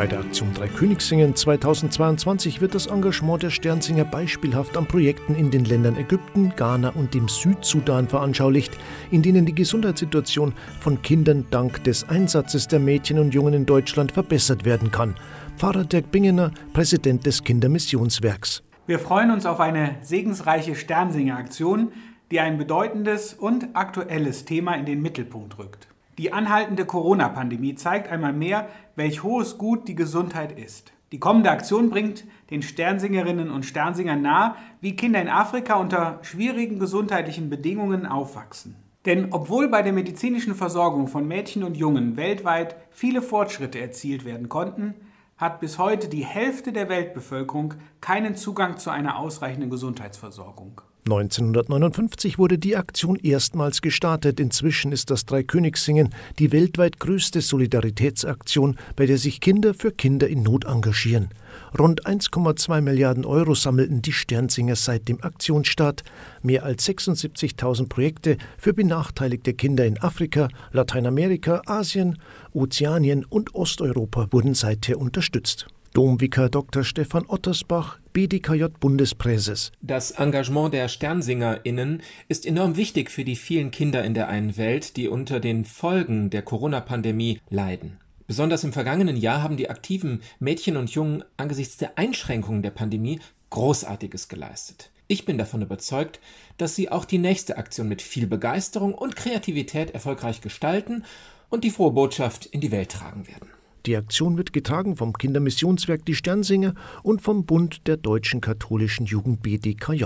Bei der Aktion Drei Königssingen 2022 wird das Engagement der Sternsinger beispielhaft an Projekten in den Ländern Ägypten, Ghana und dem Südsudan veranschaulicht, in denen die Gesundheitssituation von Kindern dank des Einsatzes der Mädchen und Jungen in Deutschland verbessert werden kann. Pfarrer Dirk Bingener, Präsident des Kindermissionswerks. Wir freuen uns auf eine segensreiche Sternsinger-Aktion, die ein bedeutendes und aktuelles Thema in den Mittelpunkt rückt. Die anhaltende Corona-Pandemie zeigt einmal mehr, welch hohes Gut die Gesundheit ist. Die kommende Aktion bringt den Sternsingerinnen und Sternsingern nahe, wie Kinder in Afrika unter schwierigen gesundheitlichen Bedingungen aufwachsen. Denn obwohl bei der medizinischen Versorgung von Mädchen und Jungen weltweit viele Fortschritte erzielt werden konnten, hat bis heute die Hälfte der Weltbevölkerung keinen Zugang zu einer ausreichenden Gesundheitsversorgung. 1959 wurde die Aktion erstmals gestartet. Inzwischen ist das Dreikönigssingen die weltweit größte Solidaritätsaktion, bei der sich Kinder für Kinder in Not engagieren. Rund 1,2 Milliarden Euro sammelten die Sternsinger seit dem Aktionsstart. Mehr als 76.000 Projekte für benachteiligte Kinder in Afrika, Lateinamerika, Asien, Ozeanien und Osteuropa wurden seither unterstützt. Domvikar Dr. Stefan Ottersbach, BDKJ-Bundespräses. Das Engagement der SternsingerInnen ist enorm wichtig für die vielen Kinder in der einen Welt, die unter den Folgen der Corona-Pandemie leiden. Besonders im vergangenen Jahr haben die aktiven Mädchen und Jungen angesichts der Einschränkungen der Pandemie Großartiges geleistet. Ich bin davon überzeugt, dass sie auch die nächste Aktion mit viel Begeisterung und Kreativität erfolgreich gestalten und die frohe Botschaft in die Welt tragen werden. Die Aktion wird getragen vom Kindermissionswerk Die Sternsinger und vom Bund der deutschen katholischen Jugend BDKJ.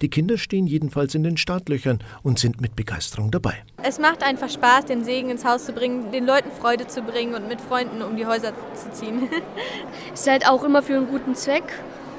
Die Kinder stehen jedenfalls in den Startlöchern und sind mit Begeisterung dabei. Es macht einfach Spaß, den Segen ins Haus zu bringen, den Leuten Freude zu bringen und mit Freunden um die Häuser zu ziehen. es ist halt auch immer für einen guten Zweck.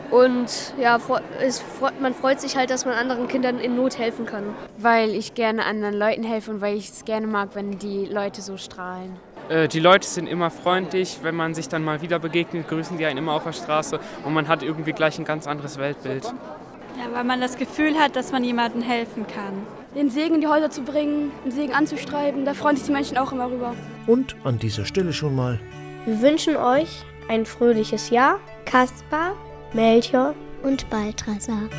Und ja, es, man freut sich halt, dass man anderen Kindern in Not helfen kann. Weil ich gerne anderen Leuten helfe und weil ich es gerne mag, wenn die Leute so strahlen. Äh, die Leute sind immer freundlich, wenn man sich dann mal wieder begegnet, grüßen die einen immer auf der Straße und man hat irgendwie gleich ein ganz anderes Weltbild. Ja, weil man das Gefühl hat, dass man jemandem helfen kann. Den Segen in die Häuser zu bringen, den Segen anzustreiben, da freuen sich die Menschen auch immer rüber. Und an dieser Stelle schon mal. Wir wünschen euch ein fröhliches Jahr. Kaspar, Melchior und Balthasar.